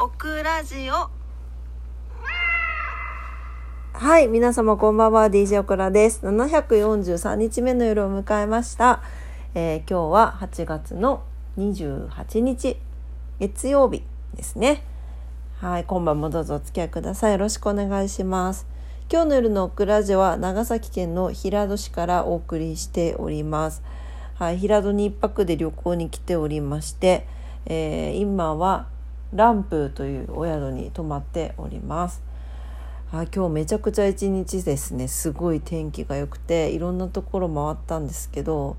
オクラジオはい、皆様こんばんは、DJ オクラです。743日目の夜を迎えました。えー今日は8月の28日、月曜日ですね。はい、今晩もどうぞお付き合いください。よろしくお願いします。今日の夜のオクラジオは長崎県の平戸市からお送りしております。はい、平戸に一泊で旅行に来ておりまして、えー今はランプというお宿に泊まっております。あ今日めちゃくちゃ一日ですね。すごい天気が良くていろんなところ回ったんですけど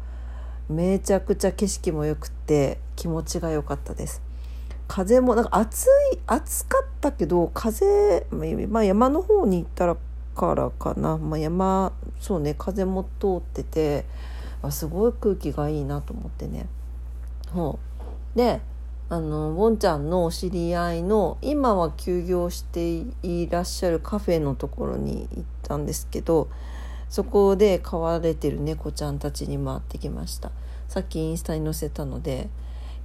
めちゃくちゃ景色も良くて気持ちが良かったです。風もなんか暑い暑かったけど風まあ山の方に行ったらからかな、まあ、山そうね風も通っててあすごい空気がいいなと思ってね。そう。であのボンちゃんのお知り合いの今は休業していらっしゃるカフェのところに行ったんですけどそこで飼われてる猫ちゃんたちに回ってきましたさっきインスタに載せたので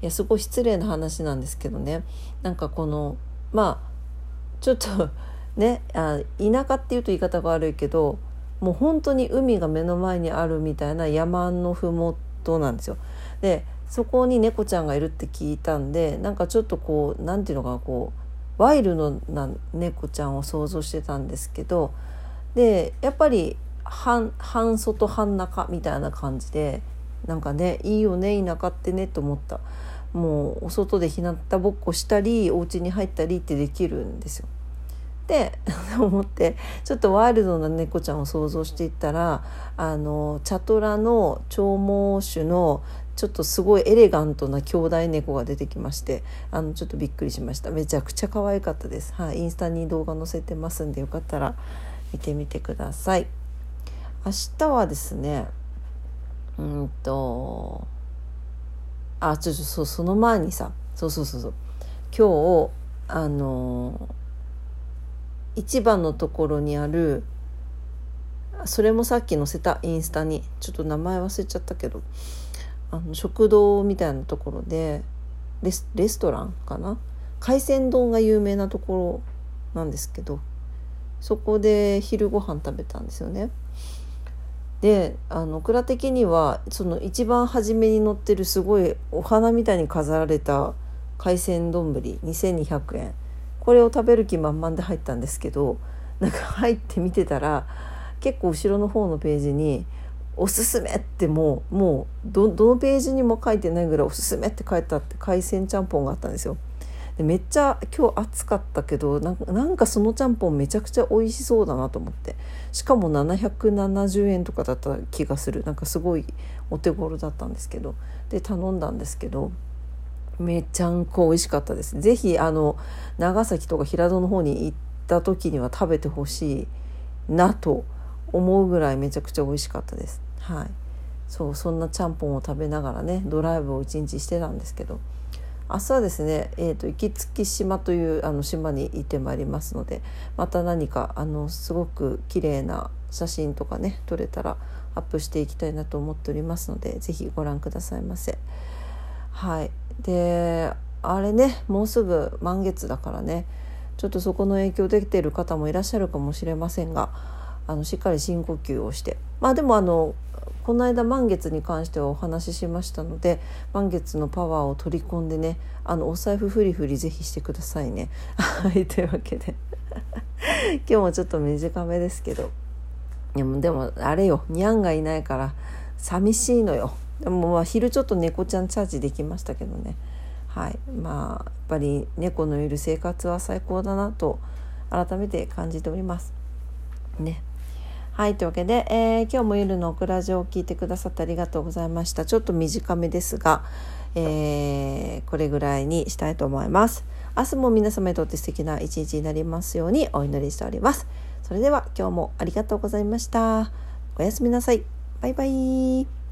いやすごい失礼な話なんですけどねなんかこのまあちょっとねあ田舎っていうと言い方が悪いけどもう本当に海が目の前にあるみたいな山の麓なんですよ。でそこに猫ちゃんがいるって聞いたんでなんかちょっとこうなんていうのかなこうワイルドな猫ちゃんを想像してたんですけどでやっぱり半半外半中みたいな感じでなんかねいいよね田舎ってねと思ったもうお外で日向ぼっこしたりお家に入ったりってできるんですよ。で 思ってちょっとワイルドな猫ちゃんを想像していったらあのチャトラの長毛種のちょっとすごいエレガントな兄弟猫が出てきましてあのちょっとびっくりしました。めちゃくちゃ可愛かったです、はい、インスタに動画載せてますんでよかったら見てみてください。明日はですねうんとあちょっとそうその前にさそうそうそうそう。今日あの一番のところにあるそれもさっき載せたインスタにちょっと名前忘れちゃったけどあの食堂みたいなところでレスレストランかな？海鮮丼が有名なところなんですけどそこで昼ご飯食べたんですよね。であの蔵的にはその一番初めに載ってるすごいお花みたいに飾られた海鮮丼2200円これを食べる気満々で入ったんですけどなんか入って見てたら結構後ろの方のページに「おすすめ」ってもうもうどのページにも書いてないぐらい「おすすめ」って書いてあって海鮮ちゃんぽんがあったんですよ。でめっちゃ今日暑かったけどなんかなんかそのちゃんぽんめちゃくちゃ美味しそうだなと思って。しかも770円とかだった気がする。なんかすごいお手頃だったんですけど。で頼んだんですけどめちゃんこ美味しかったです。ぜひあの長崎とか平戸の方に行った時には食べてほしいなと思うぐらいめちゃくちゃ美味しかったです。はい。そうそんなちゃんぽんを食べながらねドライブを一日してたんですけど。明日はですね、えーと、行月島というあの島に行ってまいりますのでまた何かあのすごく綺麗な写真とかね撮れたらアップしていきたいなと思っておりますので是非ご覧くださいませ。はい、であれねもうすぐ満月だからね。ちょっとそこの影響できてる方もいらっしゃるかもしれませんがあのしっかり深呼吸をして。まあでもあのこの間満月に関してはお話ししましたので満月のパワーを取り込んでねあのお財布フリフリぜひしてくださいね。は いというわけで。今日もちょっと短めですけど。でもでもあれよ。にゃんがいないから寂しいのよ。もまあ昼ちょっと猫ちゃんチャージできましたけどね。はい。まあやっぱり猫のいる生活は最高だなと改めて感じております。ね。はい。というわけで、えー今日も夜のオクラジオを聞いてくださってありがとうございました。ちょっと短めですが、えーこれぐらいにしたいと思います。明日も皆様にとって素敵な一日になりますようにお祈りしております。それでは今日もありがとうございました。おやすみなさい。バイバイ。